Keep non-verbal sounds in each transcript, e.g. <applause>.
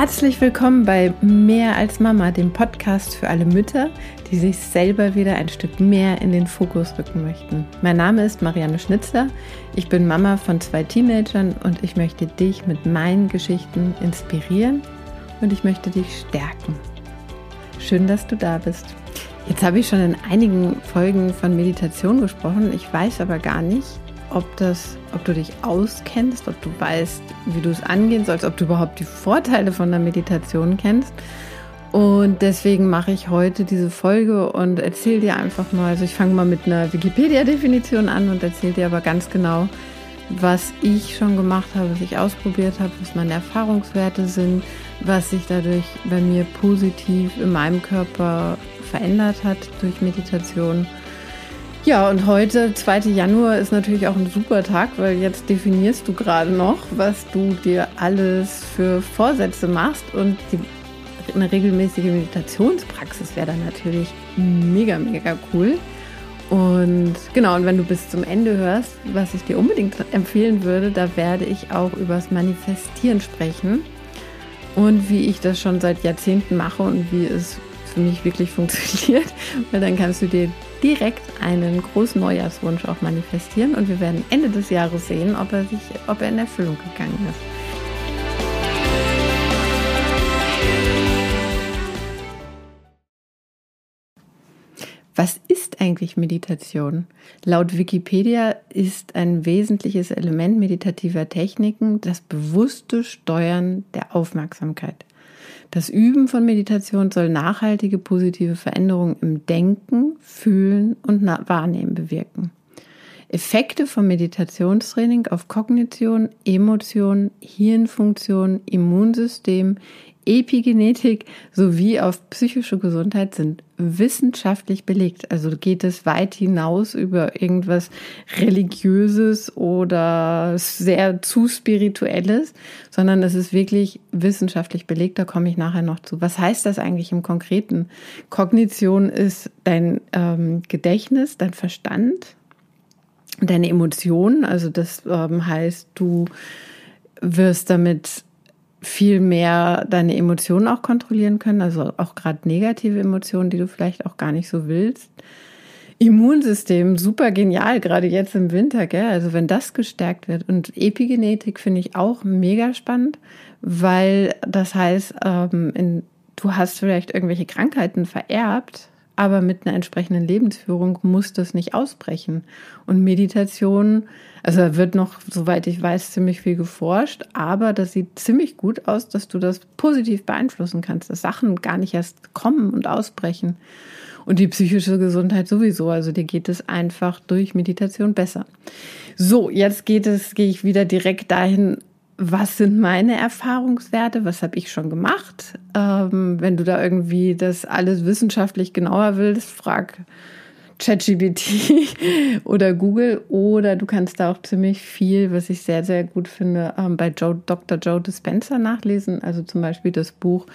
Herzlich willkommen bei Mehr als Mama, dem Podcast für alle Mütter, die sich selber wieder ein Stück mehr in den Fokus rücken möchten. Mein Name ist Marianne Schnitzler. Ich bin Mama von zwei Teenagern und ich möchte dich mit meinen Geschichten inspirieren und ich möchte dich stärken. Schön, dass du da bist. Jetzt habe ich schon in einigen Folgen von Meditation gesprochen. Ich weiß aber gar nicht, ob das, ob du dich auskennst, ob du weißt, wie du es angehen sollst, ob du überhaupt die Vorteile von der Meditation kennst. Und deswegen mache ich heute diese Folge und erzähle dir einfach mal, also ich fange mal mit einer Wikipedia-Definition an und erzähle dir aber ganz genau, was ich schon gemacht habe, was ich ausprobiert habe, was meine Erfahrungswerte sind, was sich dadurch bei mir positiv in meinem Körper verändert hat durch Meditation ja, und heute, 2. Januar, ist natürlich auch ein super Tag, weil jetzt definierst du gerade noch, was du dir alles für Vorsätze machst. Und die, eine regelmäßige Meditationspraxis wäre dann natürlich mega, mega cool. Und genau, und wenn du bis zum Ende hörst, was ich dir unbedingt empfehlen würde, da werde ich auch übers Manifestieren sprechen und wie ich das schon seit Jahrzehnten mache und wie es mich wirklich funktioniert, <laughs> weil dann kannst du dir direkt einen großen Neujahrswunsch auch manifestieren und wir werden Ende des Jahres sehen, ob er, sich, ob er in Erfüllung gegangen ist. Was ist eigentlich Meditation? Laut Wikipedia ist ein wesentliches Element meditativer Techniken das bewusste Steuern der Aufmerksamkeit. Das Üben von Meditation soll nachhaltige positive Veränderungen im Denken, Fühlen und Wahrnehmen bewirken. Effekte vom Meditationstraining auf Kognition, Emotion, Hirnfunktion, Immunsystem, Epigenetik sowie auf psychische Gesundheit sind wissenschaftlich belegt. Also geht es weit hinaus über irgendwas Religiöses oder sehr zu Spirituelles, sondern es ist wirklich wissenschaftlich belegt. Da komme ich nachher noch zu. Was heißt das eigentlich im Konkreten? Kognition ist dein ähm, Gedächtnis, dein Verstand, deine Emotionen. Also das ähm, heißt, du wirst damit viel mehr deine Emotionen auch kontrollieren können, also auch gerade negative Emotionen, die du vielleicht auch gar nicht so willst. Immunsystem, super genial, gerade jetzt im Winter, gell? Also wenn das gestärkt wird. Und Epigenetik finde ich auch mega spannend, weil das heißt, ähm, in, du hast vielleicht irgendwelche Krankheiten vererbt, aber mit einer entsprechenden Lebensführung muss das nicht ausbrechen. Und Meditation, also da wird noch, soweit ich weiß, ziemlich viel geforscht, aber das sieht ziemlich gut aus, dass du das positiv beeinflussen kannst, dass Sachen gar nicht erst kommen und ausbrechen. Und die psychische Gesundheit sowieso, also dir geht es einfach durch Meditation besser. So, jetzt geht es, gehe ich wieder direkt dahin, was sind meine Erfahrungswerte, was habe ich schon gemacht. Ähm, wenn du da irgendwie das alles wissenschaftlich genauer willst, frag ChatGPT <laughs> oder Google oder du kannst da auch ziemlich viel, was ich sehr, sehr gut finde, ähm, bei Joe, Dr. Joe Dispenza nachlesen. Also zum Beispiel das Buch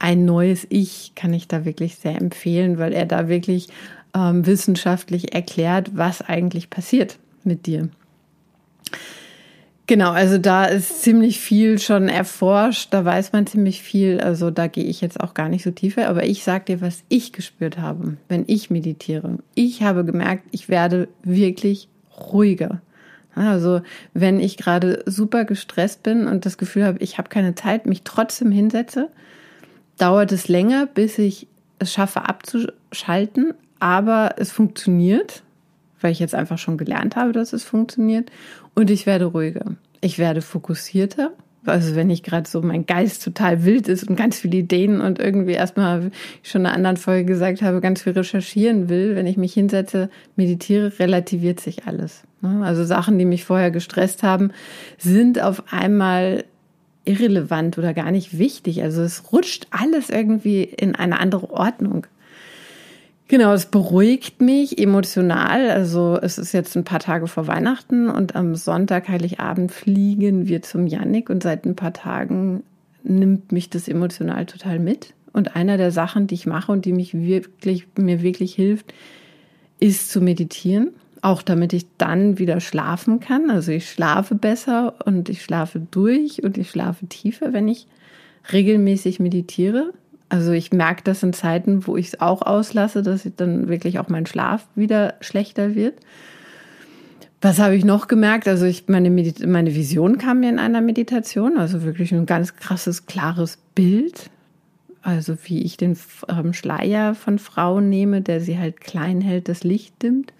Ein neues Ich kann ich da wirklich sehr empfehlen, weil er da wirklich ähm, wissenschaftlich erklärt, was eigentlich passiert mit dir. Genau, also da ist ziemlich viel schon erforscht, da weiß man ziemlich viel, also da gehe ich jetzt auch gar nicht so tiefer, aber ich sage dir, was ich gespürt habe, wenn ich meditiere. Ich habe gemerkt, ich werde wirklich ruhiger. Also wenn ich gerade super gestresst bin und das Gefühl habe, ich habe keine Zeit, mich trotzdem hinsetze, dauert es länger, bis ich es schaffe abzuschalten, aber es funktioniert weil ich jetzt einfach schon gelernt habe, dass es funktioniert. Und ich werde ruhiger. Ich werde fokussierter. Also wenn ich gerade so mein Geist total wild ist und ganz viele Ideen und irgendwie erstmal, wie ich schon in einer anderen Folge gesagt habe, ganz viel recherchieren will, wenn ich mich hinsetze, meditiere, relativiert sich alles. Ne? Also Sachen, die mich vorher gestresst haben, sind auf einmal irrelevant oder gar nicht wichtig. Also es rutscht alles irgendwie in eine andere Ordnung. Genau, es beruhigt mich emotional. Also es ist jetzt ein paar Tage vor Weihnachten und am Sonntag, Heiligabend, fliegen wir zum Yannick und seit ein paar Tagen nimmt mich das emotional total mit. Und einer der Sachen, die ich mache und die mich wirklich, mir wirklich hilft, ist zu meditieren. Auch damit ich dann wieder schlafen kann. Also ich schlafe besser und ich schlafe durch und ich schlafe tiefer, wenn ich regelmäßig meditiere. Also ich merke das in Zeiten, wo ich es auch auslasse, dass dann wirklich auch mein Schlaf wieder schlechter wird. Was habe ich noch gemerkt? Also ich, meine, meine Vision kam mir in einer Meditation, also wirklich ein ganz krasses, klares Bild. Also wie ich den ähm, Schleier von Frauen nehme, der sie halt klein hält, das Licht dimmt.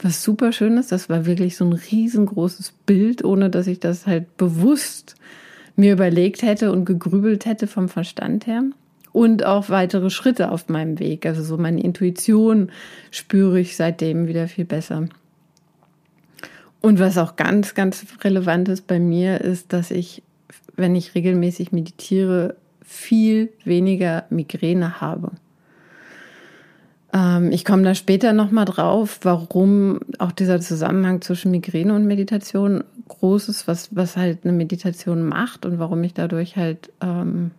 Was super schön ist, das war wirklich so ein riesengroßes Bild, ohne dass ich das halt bewusst mir überlegt hätte und gegrübelt hätte vom Verstand her. Und auch weitere Schritte auf meinem Weg. Also so meine Intuition spüre ich seitdem wieder viel besser. Und was auch ganz, ganz relevant ist bei mir, ist, dass ich, wenn ich regelmäßig meditiere, viel weniger Migräne habe. Ähm, ich komme da später nochmal drauf, warum auch dieser Zusammenhang zwischen Migräne und Meditation groß ist, was, was halt eine Meditation macht und warum ich dadurch halt ähm,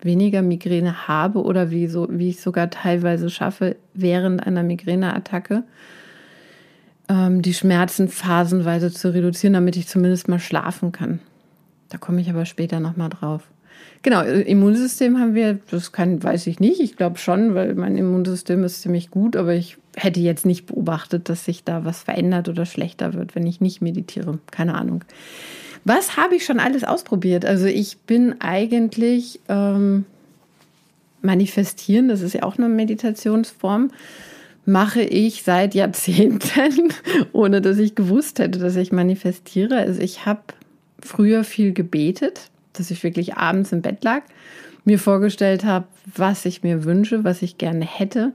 weniger Migräne habe oder wie, so, wie ich sogar teilweise schaffe während einer Migräneattacke ähm, die Schmerzen phasenweise zu reduzieren, damit ich zumindest mal schlafen kann. Da komme ich aber später nochmal drauf. Genau, äh, Immunsystem haben wir, das kann, weiß ich nicht. Ich glaube schon, weil mein Immunsystem ist ziemlich gut, aber ich hätte jetzt nicht beobachtet, dass sich da was verändert oder schlechter wird, wenn ich nicht meditiere. Keine Ahnung. Was habe ich schon alles ausprobiert? Also ich bin eigentlich ähm, manifestieren, das ist ja auch eine Meditationsform mache ich seit Jahrzehnten, <laughs> ohne dass ich gewusst hätte, dass ich manifestiere. Also ich habe früher viel gebetet, dass ich wirklich abends im Bett lag, mir vorgestellt habe, was ich mir wünsche, was ich gerne hätte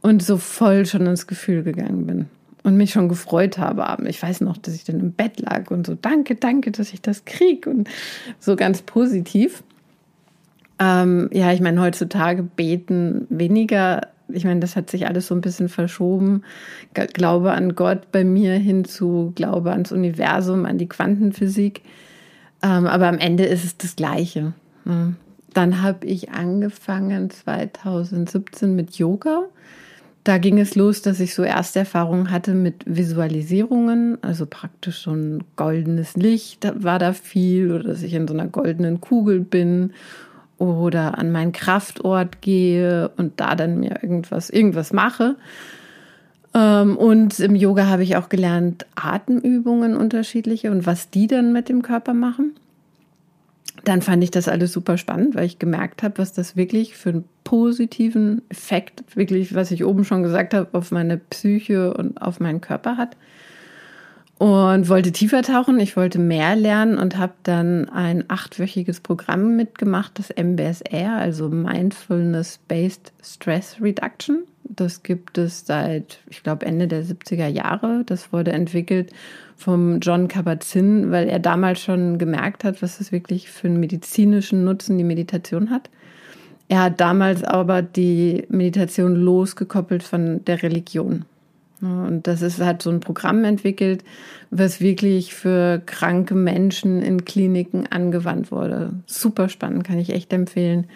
und so voll schon ins Gefühl gegangen bin und mich schon gefreut habe. Ich weiß noch, dass ich dann im Bett lag und so, danke, danke, dass ich das kriege und so ganz positiv. Ähm, ja, ich meine, heutzutage beten weniger ich meine, das hat sich alles so ein bisschen verschoben. Glaube an Gott bei mir hin zu Glaube ans Universum, an die Quantenphysik. Ähm, aber am Ende ist es das Gleiche. Ne? Dann habe ich angefangen 2017 mit Yoga. Da ging es los, dass ich so erste Erfahrungen hatte mit Visualisierungen, also praktisch so ein goldenes Licht war da viel oder dass ich in so einer goldenen Kugel bin oder an meinen Kraftort gehe und da dann mir irgendwas, irgendwas mache. Ähm, und im Yoga habe ich auch gelernt, Atemübungen unterschiedliche und was die dann mit dem Körper machen. Dann fand ich das alles super spannend, weil ich gemerkt habe, was das wirklich für einen positiven Effekt, wirklich, was ich oben schon gesagt habe, auf meine Psyche und auf meinen Körper hat und wollte tiefer tauchen. Ich wollte mehr lernen und habe dann ein achtwöchiges Programm mitgemacht, das MBSR, also Mindfulness Based Stress Reduction. Das gibt es seit, ich glaube, Ende der 70er Jahre. Das wurde entwickelt vom John Kabat-Zinn, weil er damals schon gemerkt hat, was es wirklich für einen medizinischen Nutzen die Meditation hat. Er hat damals aber die Meditation losgekoppelt von der Religion. Und das ist halt so ein Programm entwickelt, was wirklich für kranke Menschen in Kliniken angewandt wurde. Super spannend, kann ich echt empfehlen.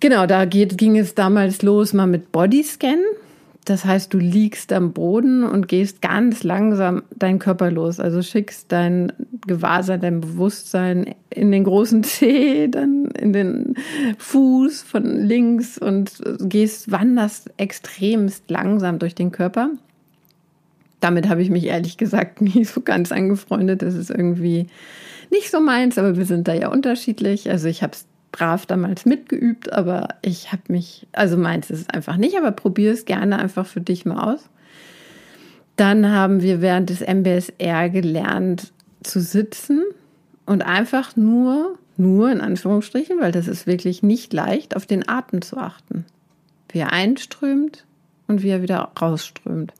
Genau, da geht, ging es damals los mal mit Bodyscan. Das heißt, du liegst am Boden und gehst ganz langsam deinen Körper los. Also schickst dein Gewahrsein, dein Bewusstsein in den großen <laughs> Zeh, dann in den Fuß von links und gehst, wanderst extremst langsam durch den Körper. Damit habe ich mich ehrlich gesagt <laughs> nie so ganz angefreundet. Das ist irgendwie nicht so meins, aber wir sind da ja unterschiedlich. Also ich habe es brav damals mitgeübt, aber ich habe mich, also meins ist es einfach nicht, aber probier es gerne einfach für dich mal aus. Dann haben wir während des MBSR gelernt zu sitzen und einfach nur, nur in Anführungsstrichen, weil das ist wirklich nicht leicht, auf den Atem zu achten. Wie er einströmt und wie er wieder rausströmt.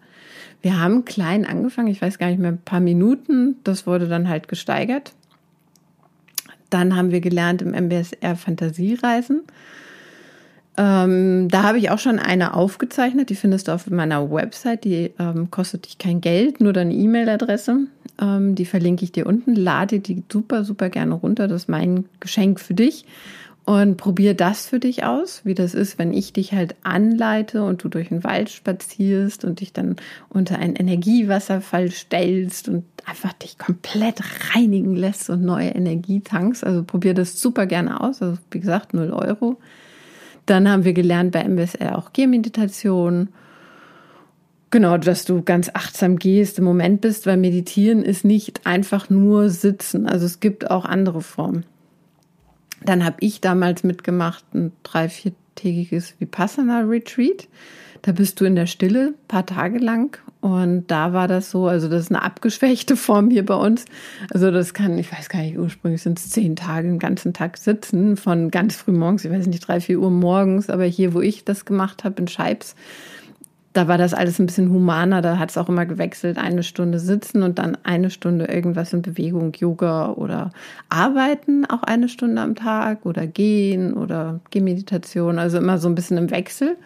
Wir haben klein angefangen, ich weiß gar nicht mehr, ein paar Minuten, das wurde dann halt gesteigert. Dann haben wir gelernt im MBSR Fantasiereisen. Ähm, da habe ich auch schon eine aufgezeichnet, die findest du auf meiner Website, die ähm, kostet dich kein Geld, nur deine E-Mail-Adresse. Ähm, die verlinke ich dir unten. Lade die super, super gerne runter. Das ist mein Geschenk für dich. Und probier das für dich aus, wie das ist, wenn ich dich halt anleite und du durch den Wald spazierst und dich dann unter einen Energiewasserfall stellst und einfach dich komplett reinigen lässt und neue Energie tankst. Also probier das super gerne aus. Also wie gesagt, 0 Euro. Dann haben wir gelernt bei MBSR auch Gehmeditation. Genau, dass du ganz achtsam gehst, im Moment bist, weil Meditieren ist nicht einfach nur Sitzen. Also es gibt auch andere Formen. Dann habe ich damals mitgemacht ein drei, viertägiges Vipassana-Retreat. Da bist du in der Stille, paar Tage lang. Und da war das so, also das ist eine abgeschwächte Form hier bei uns. Also das kann, ich weiß gar nicht, ursprünglich sind es zehn Tage, den ganzen Tag sitzen, von ganz früh morgens, ich weiß nicht, drei, vier Uhr morgens, aber hier, wo ich das gemacht habe, in Scheibs, da war das alles ein bisschen humaner. Da hat es auch immer gewechselt, eine Stunde sitzen und dann eine Stunde irgendwas in Bewegung, Yoga oder arbeiten, auch eine Stunde am Tag oder gehen oder Gehmeditation, also immer so ein bisschen im Wechsel.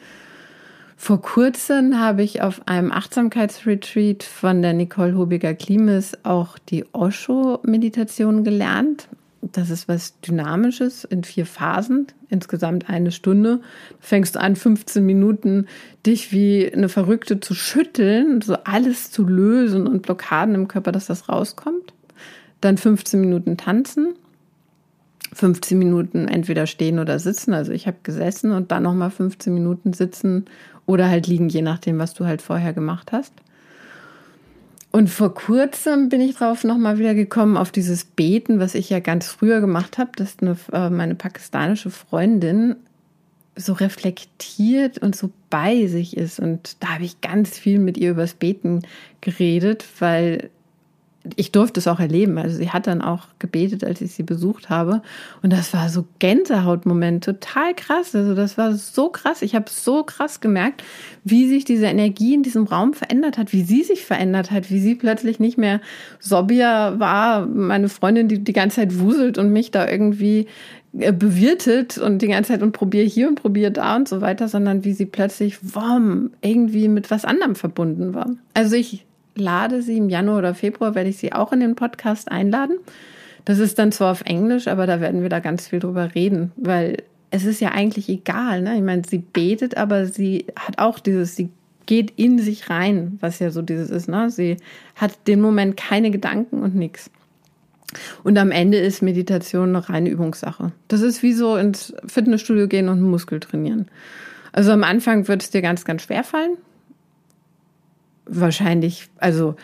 Vor kurzem habe ich auf einem Achtsamkeitsretreat von der Nicole Hobiger-Klimes auch die Osho-Meditation gelernt das ist was Dynamisches in vier Phasen, insgesamt eine Stunde. Du fängst an, 15 Minuten dich wie eine Verrückte zu schütteln, so alles zu lösen und Blockaden im Körper, dass das rauskommt. Dann 15 Minuten tanzen, 15 Minuten entweder stehen oder sitzen. Also ich habe gesessen und dann nochmal 15 Minuten sitzen oder halt liegen, je nachdem, was du halt vorher gemacht hast. Und vor kurzem bin ich drauf nochmal wieder gekommen auf dieses Beten, was ich ja ganz früher gemacht habe, dass eine, äh, meine pakistanische Freundin so reflektiert und so bei sich ist. Und da habe ich ganz viel mit ihr übers Beten geredet, weil ich durfte es auch erleben. Also sie hat dann auch gebetet, als ich sie besucht habe. Und das war so Gänsehautmoment, total krass. Also das war so krass. Ich habe so krass gemerkt, wie sich diese Energie in diesem Raum verändert hat, wie sie sich verändert hat, wie sie plötzlich nicht mehr Sobia war, meine Freundin, die die ganze Zeit wuselt und mich da irgendwie äh, bewirtet und die ganze Zeit und probiere hier und probiere da und so weiter, sondern wie sie plötzlich, wom, irgendwie mit was anderem verbunden war. Also ich lade sie im Januar oder Februar, werde ich sie auch in den Podcast einladen. Das ist dann zwar auf Englisch, aber da werden wir da ganz viel drüber reden, weil es ist ja eigentlich egal. Ne? Ich meine, sie betet, aber sie hat auch dieses, sie geht in sich rein, was ja so dieses ist. Ne? Sie hat den Moment keine Gedanken und nichts. Und am Ende ist Meditation eine reine Übungssache. Das ist wie so ins Fitnessstudio gehen und Muskel trainieren. Also am Anfang wird es dir ganz, ganz schwer fallen wahrscheinlich, also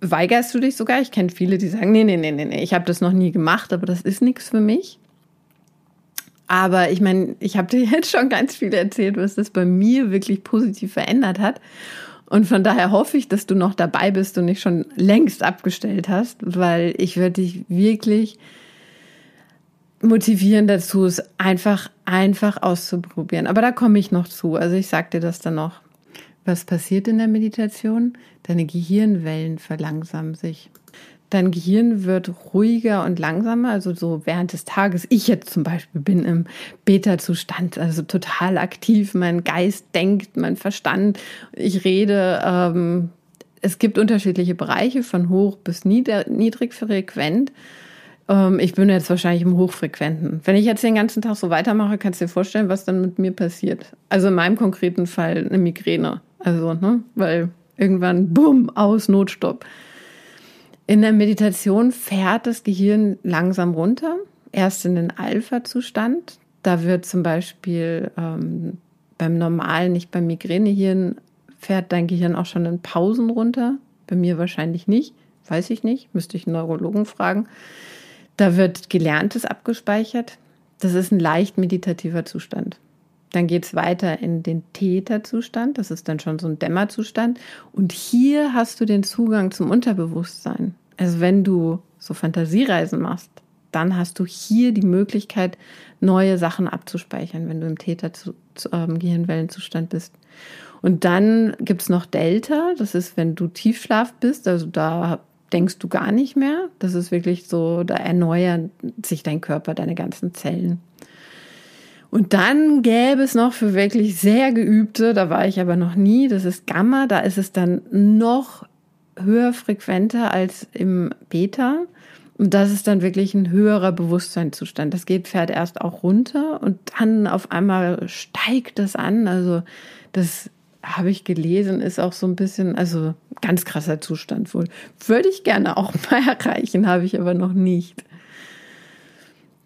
weigerst du dich sogar? Ich kenne viele, die sagen, nee, nee, nee, nee, ich habe das noch nie gemacht, aber das ist nichts für mich. Aber ich meine, ich habe dir <laughs> jetzt schon ganz viel erzählt, was das bei mir wirklich positiv verändert hat. Und von daher hoffe ich, dass du noch dabei bist und nicht schon längst abgestellt hast, weil ich würde dich wirklich motivieren dazu, es einfach, einfach auszuprobieren. Aber da komme ich noch zu. Also ich sag dir das dann noch. Was passiert in der Meditation? Deine Gehirnwellen verlangsamen sich. Dein Gehirn wird ruhiger und langsamer, also so während des Tages. Ich jetzt zum Beispiel bin im Beta-Zustand, also total aktiv. Mein Geist denkt, mein Verstand, ich rede. Ähm, es gibt unterschiedliche Bereiche von hoch bis niedrigfrequent. Ähm, ich bin jetzt wahrscheinlich im Hochfrequenten. Wenn ich jetzt den ganzen Tag so weitermache, kannst du dir vorstellen, was dann mit mir passiert. Also in meinem konkreten Fall eine Migräne. Also, ne, weil irgendwann, bumm, aus, Notstopp. In der Meditation fährt das Gehirn langsam runter, erst in den Alpha-Zustand. Da wird zum Beispiel ähm, beim normalen, nicht beim Migränehirn, fährt dein Gehirn auch schon in Pausen runter. Bei mir wahrscheinlich nicht, weiß ich nicht, müsste ich einen Neurologen fragen. Da wird Gelerntes abgespeichert. Das ist ein leicht meditativer Zustand. Dann geht es weiter in den Täterzustand, das ist dann schon so ein Dämmerzustand. Und hier hast du den Zugang zum Unterbewusstsein. Also wenn du so Fantasiereisen machst, dann hast du hier die Möglichkeit, neue Sachen abzuspeichern, wenn du im Täter-Gehirnwellenzustand bist. Und dann gibt es noch Delta, das ist, wenn du Tiefschlaf bist, also da denkst du gar nicht mehr. Das ist wirklich so, da erneuert sich dein Körper, deine ganzen Zellen. Und dann gäbe es noch für wirklich sehr geübte, da war ich aber noch nie, das ist Gamma, da ist es dann noch höher frequenter als im Beta. Und das ist dann wirklich ein höherer Bewusstseinszustand. Das geht fährt erst auch runter und dann auf einmal steigt das an. Also das habe ich gelesen, ist auch so ein bisschen, also ganz krasser Zustand wohl. Würde ich gerne auch mal <laughs> erreichen, habe ich aber noch nicht.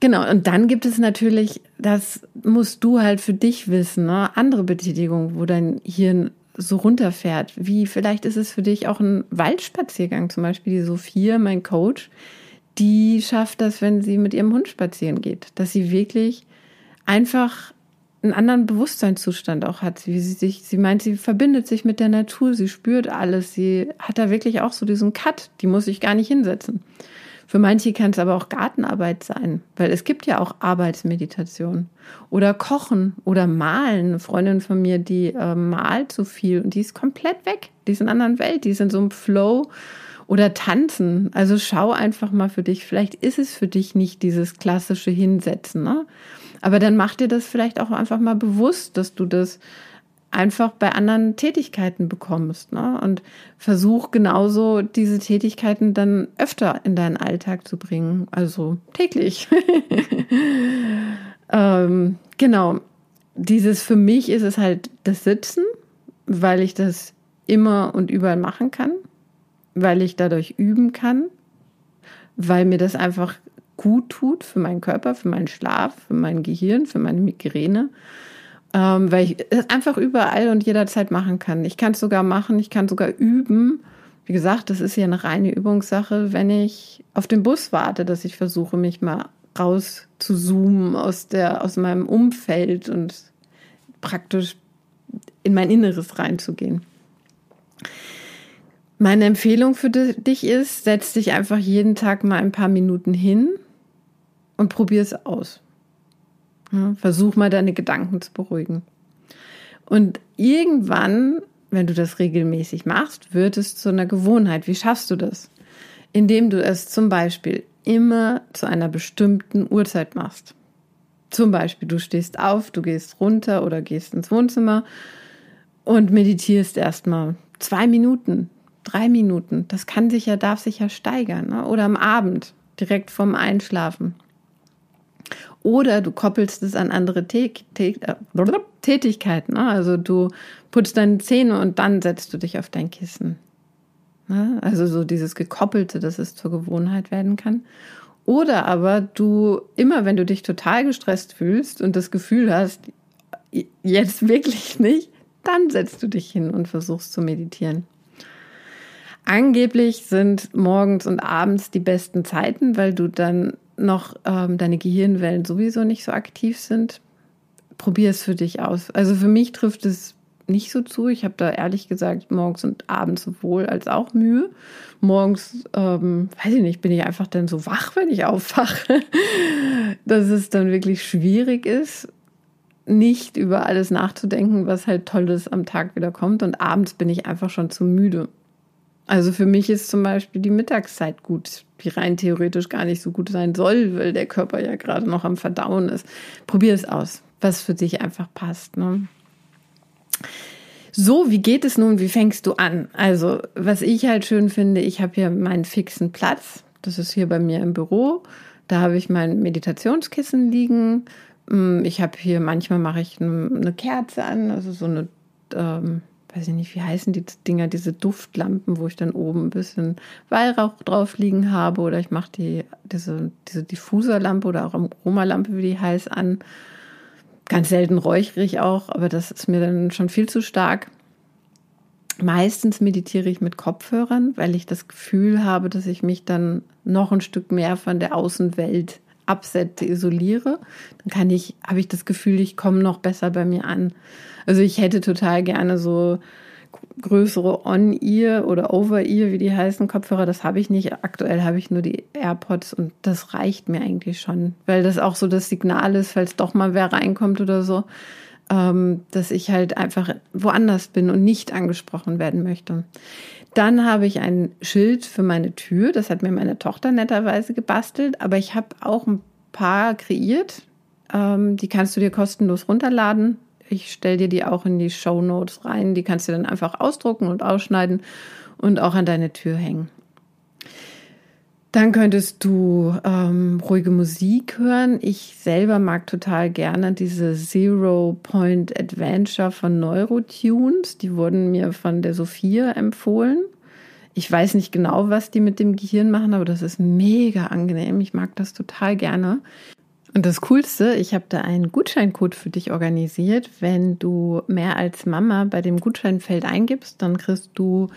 Genau, und dann gibt es natürlich, das musst du halt für dich wissen, ne? andere Betätigungen, wo dein Hirn so runterfährt. Wie vielleicht ist es für dich auch ein Waldspaziergang, zum Beispiel die Sophia, mein Coach, die schafft das, wenn sie mit ihrem Hund spazieren geht, dass sie wirklich einfach einen anderen Bewusstseinszustand auch hat. Wie sie sich, sie meint, sie verbindet sich mit der Natur, sie spürt alles, sie hat da wirklich auch so diesen Cut, die muss sich gar nicht hinsetzen. Für manche kann es aber auch Gartenarbeit sein, weil es gibt ja auch Arbeitsmeditation oder Kochen oder Malen. Eine Freundin von mir, die äh, malt so viel und die ist komplett weg. Die ist in einer anderen Welt, die ist in so einem Flow oder tanzen. Also schau einfach mal für dich. Vielleicht ist es für dich nicht dieses klassische Hinsetzen, ne? Aber dann mach dir das vielleicht auch einfach mal bewusst, dass du das einfach bei anderen Tätigkeiten bekommst. Ne? Und versuch genauso diese Tätigkeiten dann öfter in deinen Alltag zu bringen, also täglich. <laughs> ähm, genau. Dieses für mich ist es halt das Sitzen, weil ich das immer und überall machen kann, weil ich dadurch üben kann, weil mir das einfach gut tut für meinen Körper, für meinen Schlaf, für mein Gehirn, für meine Migräne ähm, weil ich es einfach überall und jederzeit machen kann. Ich kann es sogar machen, ich kann sogar üben. Wie gesagt, das ist ja eine reine Übungssache, wenn ich auf den Bus warte, dass ich versuche, mich mal raus zu zoomen aus, der, aus meinem Umfeld und praktisch in mein Inneres reinzugehen. Meine Empfehlung für dich ist, setz dich einfach jeden Tag mal ein paar Minuten hin und probier es aus. Versuch mal deine Gedanken zu beruhigen. Und irgendwann, wenn du das regelmäßig machst, wird es zu einer Gewohnheit. Wie schaffst du das? Indem du es zum Beispiel immer zu einer bestimmten Uhrzeit machst. Zum Beispiel, du stehst auf, du gehst runter oder gehst ins Wohnzimmer und meditierst erstmal zwei Minuten, drei Minuten. Das kann sich ja, darf sich ja steigern. Ne? Oder am Abend, direkt vorm Einschlafen. Oder du koppelst es an andere äh, Tätigkeiten. Ne? Also du putzt deine Zähne und dann setzt du dich auf dein Kissen. Ne? Also so dieses Gekoppelte, dass es zur Gewohnheit werden kann. Oder aber du immer, wenn du dich total gestresst fühlst und das Gefühl hast, jetzt wirklich nicht, dann setzt du dich hin und versuchst zu meditieren. Angeblich sind morgens und abends die besten Zeiten, weil du dann noch ähm, deine Gehirnwellen sowieso nicht so aktiv sind, probier es für dich aus. Also für mich trifft es nicht so zu. Ich habe da ehrlich gesagt morgens und abends sowohl als auch Mühe. Morgens, ähm, weiß ich nicht, bin ich einfach dann so wach, wenn ich aufwache, <laughs> dass es dann wirklich schwierig ist, nicht über alles nachzudenken, was halt Tolles am Tag wieder kommt. Und abends bin ich einfach schon zu müde. Also für mich ist zum Beispiel die Mittagszeit gut, die rein theoretisch gar nicht so gut sein soll, weil der Körper ja gerade noch am Verdauen ist. Probier es aus, was für dich einfach passt. Ne? So, wie geht es nun? Wie fängst du an? Also, was ich halt schön finde, ich habe hier meinen fixen Platz. Das ist hier bei mir im Büro. Da habe ich mein Meditationskissen liegen. Mm, ich habe hier, manchmal mache ich eine Kerze an, also so eine ähm, weiß ich nicht, wie heißen die Dinger, diese Duftlampen, wo ich dann oben ein bisschen Weihrauch drauf liegen habe oder ich mache die, diese, diese Diffuserlampe oder auch Aromalampe, wie die heißt, an. Ganz selten räuchere ich auch, aber das ist mir dann schon viel zu stark. Meistens meditiere ich mit Kopfhörern, weil ich das Gefühl habe, dass ich mich dann noch ein Stück mehr von der Außenwelt absetze, isoliere. Dann kann ich, habe ich das Gefühl, ich komme noch besser bei mir an. Also ich hätte total gerne so größere On-Ear oder Over-Ear, wie die heißen Kopfhörer. Das habe ich nicht. Aktuell habe ich nur die AirPods und das reicht mir eigentlich schon, weil das auch so das Signal ist, falls doch mal wer reinkommt oder so, ähm, dass ich halt einfach woanders bin und nicht angesprochen werden möchte. Dann habe ich ein Schild für meine Tür. Das hat mir meine Tochter netterweise gebastelt, aber ich habe auch ein paar kreiert. Ähm, die kannst du dir kostenlos runterladen ich stelle dir die auch in die Show Notes rein. Die kannst du dann einfach ausdrucken und ausschneiden und auch an deine Tür hängen. Dann könntest du ähm, ruhige Musik hören. Ich selber mag total gerne diese Zero Point Adventure von Neurotunes. Die wurden mir von der Sophia empfohlen. Ich weiß nicht genau, was die mit dem Gehirn machen, aber das ist mega angenehm. Ich mag das total gerne. Und das Coolste, ich habe da einen Gutscheincode für dich organisiert. Wenn du mehr als Mama bei dem Gutscheinfeld eingibst, dann kriegst du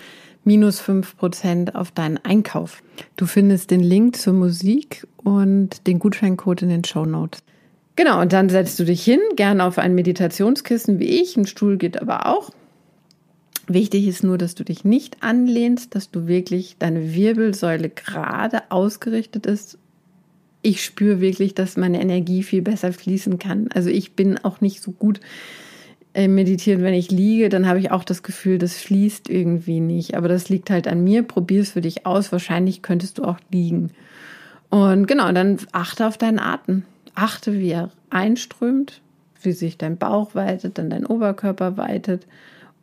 minus 5% auf deinen Einkauf. Du findest den Link zur Musik und den Gutscheincode in den Show Notes. Genau, und dann setzt du dich hin, gerne auf ein Meditationskissen wie ich. Ein Stuhl geht aber auch. Wichtig ist nur, dass du dich nicht anlehnst, dass du wirklich deine Wirbelsäule gerade ausgerichtet ist. Ich spüre wirklich, dass meine Energie viel besser fließen kann. Also ich bin auch nicht so gut meditieren, wenn ich liege, dann habe ich auch das Gefühl, das fließt irgendwie nicht. Aber das liegt halt an mir. Probier es für dich aus. Wahrscheinlich könntest du auch liegen. Und genau, dann achte auf deinen Atem. Achte, wie er einströmt, wie sich dein Bauch weitet, dann dein Oberkörper weitet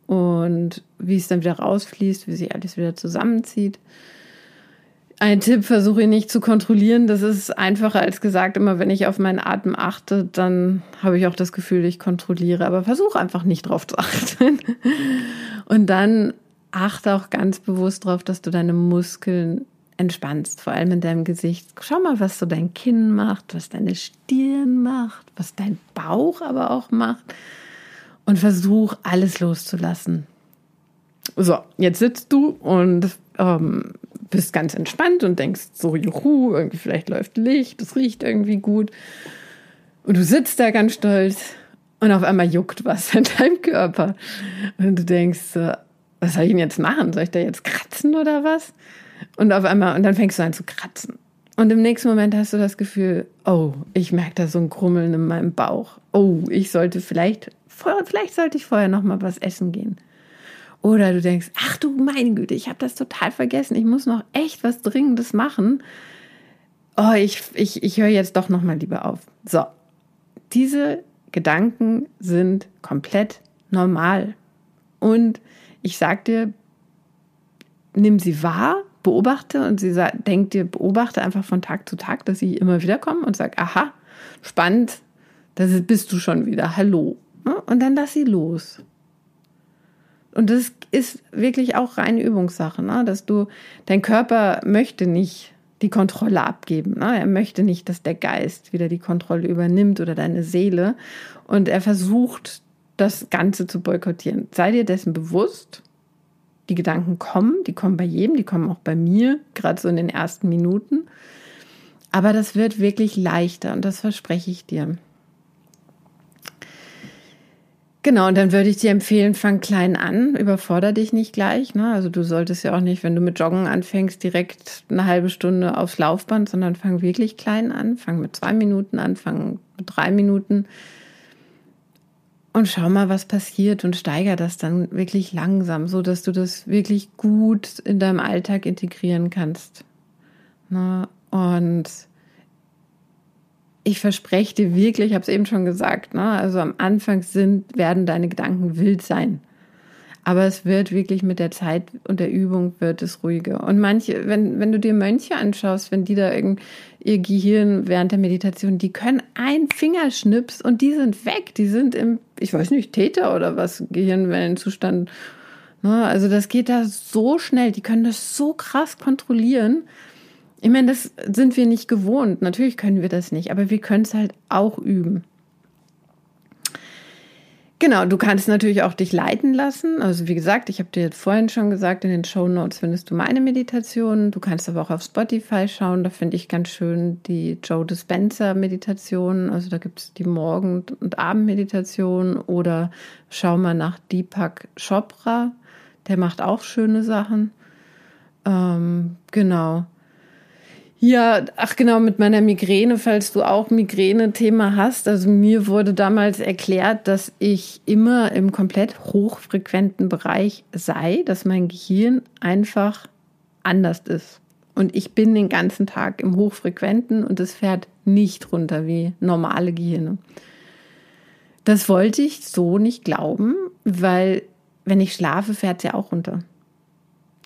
und wie es dann wieder rausfließt, wie sich alles wieder zusammenzieht. Ein Tipp, versuche ihn nicht zu kontrollieren. Das ist einfacher als gesagt. Immer wenn ich auf meinen Atem achte, dann habe ich auch das Gefühl, ich kontrolliere. Aber versuche einfach nicht drauf zu achten. <laughs> Und dann achte auch ganz bewusst darauf, dass du deine Muskeln entspannst, vor allem in deinem Gesicht. Schau mal, was so dein Kinn macht, was deine Stirn macht, was dein Bauch aber auch macht und versuch alles loszulassen. So, jetzt sitzt du und ähm, bist ganz entspannt und denkst so, juhu, irgendwie vielleicht läuft Licht, es riecht irgendwie gut. Und du sitzt da ganz stolz und auf einmal juckt was <laughs> in deinem Körper. Und du denkst, was soll ich denn jetzt machen? Soll ich da jetzt kratzen oder was? Und auf einmal, und dann fängst du an zu kratzen. Und im nächsten Moment hast du das Gefühl, oh, ich merke da so ein Krummeln in meinem Bauch. Oh, ich sollte vielleicht vielleicht sollte ich vorher noch mal was essen gehen. Oder du denkst, ach du meine Güte, ich habe das total vergessen. Ich muss noch echt was Dringendes machen. Oh, ich, ich, ich höre jetzt doch noch mal lieber auf. So, diese Gedanken sind komplett normal. Und ich sag dir, nimm sie wahr, beobachte und sie denkt dir, beobachte einfach von Tag zu Tag, dass sie immer wieder kommen und sag, aha, spannend, da bist du schon wieder. Hallo. Ne? Und dann lass sie los. Und das ist wirklich auch reine Übungssache, ne? dass du, dein Körper möchte nicht die Kontrolle abgeben. Ne? Er möchte nicht, dass der Geist wieder die Kontrolle übernimmt oder deine Seele. Und er versucht, das Ganze zu boykottieren. Sei dir dessen bewusst. Die Gedanken kommen, die kommen bei jedem, die kommen auch bei mir, gerade so in den ersten Minuten. Aber das wird wirklich leichter und das verspreche ich dir. Genau, und dann würde ich dir empfehlen, fang klein an, überforder dich nicht gleich. Ne? Also du solltest ja auch nicht, wenn du mit Joggen anfängst, direkt eine halbe Stunde aufs Laufband, sondern fang wirklich klein an. Fang mit zwei Minuten an, fang mit drei Minuten und schau mal, was passiert und steiger das dann wirklich langsam, so dass du das wirklich gut in deinem Alltag integrieren kannst. Ne? Und ich verspreche dir wirklich, ich habe es eben schon gesagt, ne? also am Anfang sind, werden deine Gedanken wild sein. Aber es wird wirklich mit der Zeit und der Übung wird es ruhiger. Und manche, wenn, wenn du dir Mönche anschaust, wenn die da irgend, ihr Gehirn während der Meditation, die können ein Fingerschnips und die sind weg. Die sind im, ich weiß nicht, Täter oder was, Gehirnwellenzustand. Ne? Also das geht da so schnell. Die können das so krass kontrollieren. Ich meine, das sind wir nicht gewohnt. Natürlich können wir das nicht, aber wir können es halt auch üben. Genau, du kannst natürlich auch dich leiten lassen. Also wie gesagt, ich habe dir jetzt vorhin schon gesagt, in den Show Notes findest du meine Meditation. Du kannst aber auch auf Spotify schauen. Da finde ich ganz schön die Joe Dispenza Meditation. Also da gibt es die Morgen- und Abendmeditation. Oder schau mal nach Deepak Chopra. Der macht auch schöne Sachen. Ähm, genau. Ja, ach genau, mit meiner Migräne, falls du auch Migräne-Thema hast. Also mir wurde damals erklärt, dass ich immer im komplett hochfrequenten Bereich sei, dass mein Gehirn einfach anders ist. Und ich bin den ganzen Tag im Hochfrequenten und es fährt nicht runter wie normale Gehirne. Das wollte ich so nicht glauben, weil wenn ich schlafe, fährt es ja auch runter.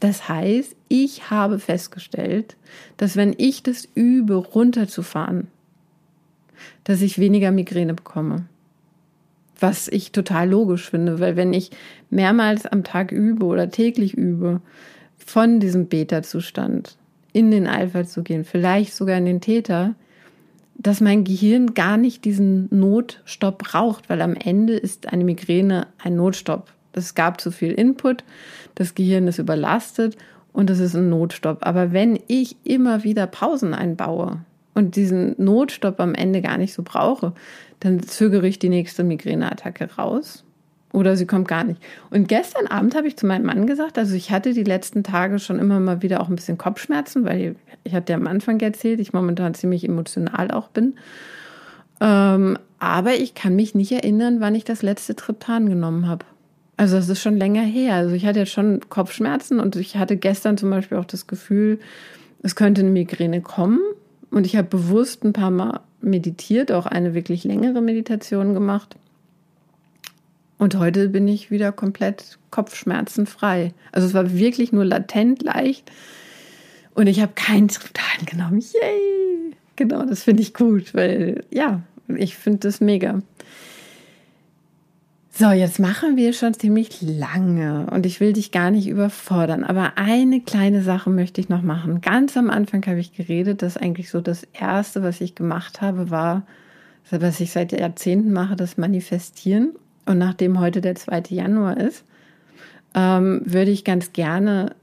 Das heißt, ich habe festgestellt, dass wenn ich das übe, runterzufahren, dass ich weniger Migräne bekomme. Was ich total logisch finde, weil wenn ich mehrmals am Tag übe oder täglich übe, von diesem Beta-Zustand in den Alpha zu gehen, vielleicht sogar in den Täter, dass mein Gehirn gar nicht diesen Notstopp braucht, weil am Ende ist eine Migräne ein Notstopp. Es gab zu viel Input, das Gehirn ist überlastet und es ist ein Notstopp. Aber wenn ich immer wieder Pausen einbaue und diesen Notstopp am Ende gar nicht so brauche, dann zögere ich die nächste Migräneattacke raus oder sie kommt gar nicht. Und gestern Abend habe ich zu meinem Mann gesagt, also ich hatte die letzten Tage schon immer mal wieder auch ein bisschen Kopfschmerzen, weil ich hatte am Anfang erzählt, ich momentan ziemlich emotional auch bin. Ähm, aber ich kann mich nicht erinnern, wann ich das letzte Triptan genommen habe. Also das ist schon länger her. Also ich hatte jetzt schon Kopfschmerzen und ich hatte gestern zum Beispiel auch das Gefühl, es könnte eine Migräne kommen. Und ich habe bewusst ein paar Mal meditiert, auch eine wirklich längere Meditation gemacht. Und heute bin ich wieder komplett kopfschmerzenfrei. Also es war wirklich nur latent leicht. Und ich habe keinen Triptan genommen. Yay! Genau, das finde ich gut, weil ja, ich finde das mega. So, jetzt machen wir schon ziemlich lange und ich will dich gar nicht überfordern, aber eine kleine Sache möchte ich noch machen. Ganz am Anfang habe ich geredet, dass eigentlich so das Erste, was ich gemacht habe, war, was ich seit Jahrzehnten mache, das Manifestieren. Und nachdem heute der 2. Januar ist, ähm, würde ich ganz gerne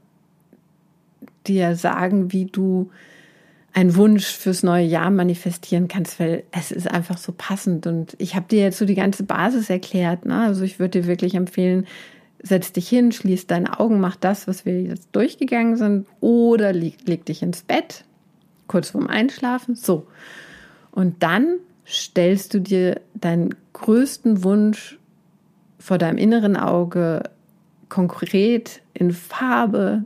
dir sagen, wie du einen Wunsch fürs neue Jahr manifestieren kannst, weil es ist einfach so passend. Und ich habe dir jetzt so die ganze Basis erklärt. Ne? Also ich würde dir wirklich empfehlen, setz dich hin, schließ deine Augen, mach das, was wir jetzt durchgegangen sind, oder leg, leg dich ins Bett, kurz vorm Einschlafen. So. Und dann stellst du dir deinen größten Wunsch vor deinem inneren Auge konkret in Farbe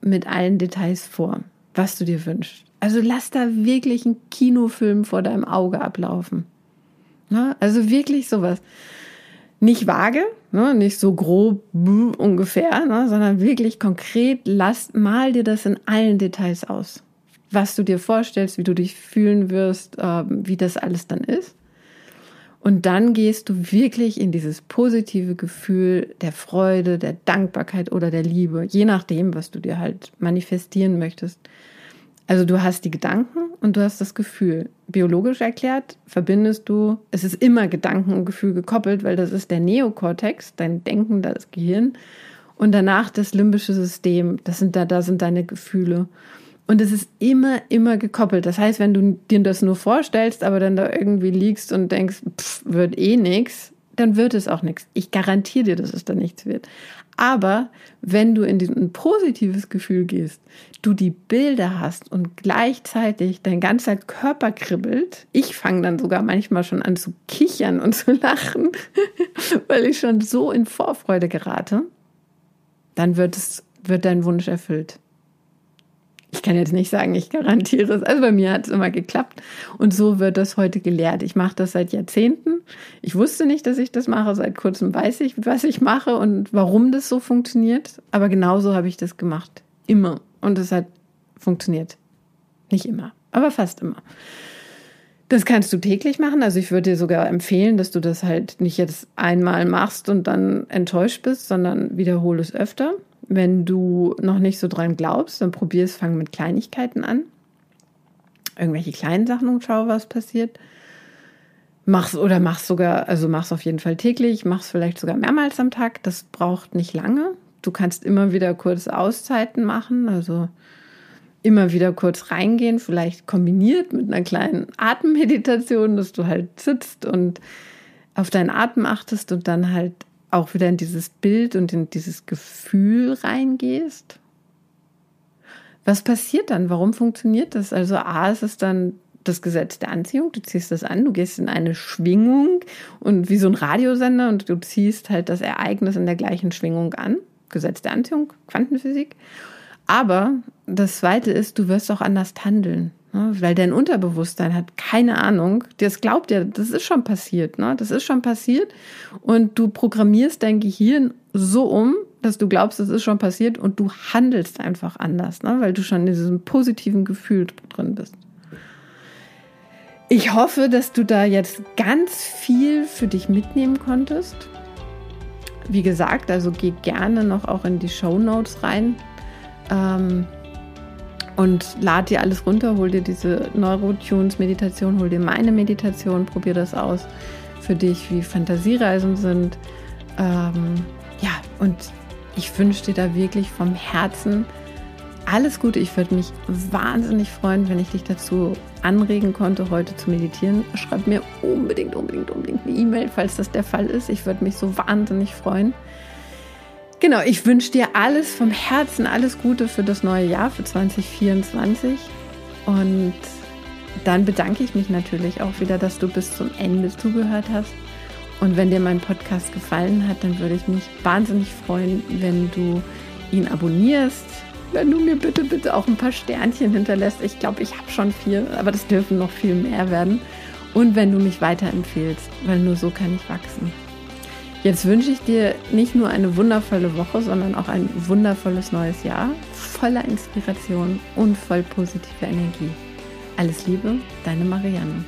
mit allen Details vor, was du dir wünschst. Also lass da wirklich einen Kinofilm vor deinem Auge ablaufen. Ne? Also wirklich sowas. Nicht vage, ne? nicht so grob ungefähr, ne? sondern wirklich konkret, lass, mal dir das in allen Details aus. Was du dir vorstellst, wie du dich fühlen wirst, äh, wie das alles dann ist. Und dann gehst du wirklich in dieses positive Gefühl der Freude, der Dankbarkeit oder der Liebe, je nachdem, was du dir halt manifestieren möchtest. Also du hast die Gedanken und du hast das Gefühl. Biologisch erklärt verbindest du, es ist immer Gedanken und Gefühl gekoppelt, weil das ist der Neokortex, dein Denken, das Gehirn. Und danach das limbische System, das sind da, da sind deine Gefühle. Und es ist immer, immer gekoppelt. Das heißt, wenn du dir das nur vorstellst, aber dann da irgendwie liegst und denkst, pff, wird eh nichts, dann wird es auch nichts. Ich garantiere dir, dass es dann nichts wird. Aber wenn du in ein positives Gefühl gehst, du die Bilder hast und gleichzeitig dein ganzer Körper kribbelt, ich fange dann sogar manchmal schon an zu kichern und <laughs> zu lachen, weil ich schon so in Vorfreude gerate, dann wird es, wird dein Wunsch erfüllt ich kann jetzt nicht sagen, ich garantiere es. Also bei mir hat es immer geklappt. Und so wird das heute gelehrt. Ich mache das seit Jahrzehnten. Ich wusste nicht, dass ich das mache. Seit kurzem weiß ich, was ich mache und warum das so funktioniert. Aber genauso habe ich das gemacht. Immer. Und es hat funktioniert. Nicht immer, aber fast immer. Das kannst du täglich machen. Also ich würde dir sogar empfehlen, dass du das halt nicht jetzt einmal machst und dann enttäuscht bist, sondern wiederhole es öfter. Wenn du noch nicht so dran glaubst, dann probier es, fang mit Kleinigkeiten an. Irgendwelche kleinen Sachen und schau, was passiert. Mach's oder mach's sogar, also mach's auf jeden Fall täglich, mach's vielleicht sogar mehrmals am Tag. Das braucht nicht lange. Du kannst immer wieder kurz Auszeiten machen, also immer wieder kurz reingehen, vielleicht kombiniert mit einer kleinen Atemmeditation, dass du halt sitzt und auf deinen Atem achtest und dann halt auch wieder in dieses Bild und in dieses Gefühl reingehst. Was passiert dann? Warum funktioniert das? Also A ist es dann das Gesetz der Anziehung, du ziehst das an, du gehst in eine Schwingung und wie so ein Radiosender und du ziehst halt das Ereignis in der gleichen Schwingung an. Gesetz der Anziehung, Quantenphysik. Aber das zweite ist, du wirst auch anders handeln. Ne? Weil dein Unterbewusstsein hat keine Ahnung. Das glaubt ja, das ist schon passiert. Ne? Das ist schon passiert. Und du programmierst dein Gehirn so um, dass du glaubst, es ist schon passiert und du handelst einfach anders, ne? weil du schon in diesem positiven Gefühl drin bist. Ich hoffe, dass du da jetzt ganz viel für dich mitnehmen konntest. Wie gesagt, also geh gerne noch auch in die Show Notes rein ähm, und lad dir alles runter, hol dir diese Neurotunes-Meditation, hol dir meine Meditation, probier das aus für dich, wie Fantasiereisen sind. Ähm, ja, und ich wünsche dir da wirklich vom Herzen alles Gute. Ich würde mich wahnsinnig freuen, wenn ich dich dazu anregen konnte, heute zu meditieren. Schreib mir unbedingt, unbedingt, unbedingt eine E-Mail, falls das der Fall ist. Ich würde mich so wahnsinnig freuen. Genau, ich wünsche dir alles vom Herzen, alles Gute für das neue Jahr, für 2024. Und dann bedanke ich mich natürlich auch wieder, dass du bis zum Ende zugehört hast. Und wenn dir mein Podcast gefallen hat, dann würde ich mich wahnsinnig freuen, wenn du ihn abonnierst, wenn du mir bitte, bitte auch ein paar Sternchen hinterlässt. Ich glaube, ich habe schon vier, aber das dürfen noch viel mehr werden. Und wenn du mich weiterempfehlst, weil nur so kann ich wachsen. Jetzt wünsche ich dir nicht nur eine wundervolle Woche, sondern auch ein wundervolles neues Jahr, voller Inspiration und voll positiver Energie. Alles Liebe, deine Marianne.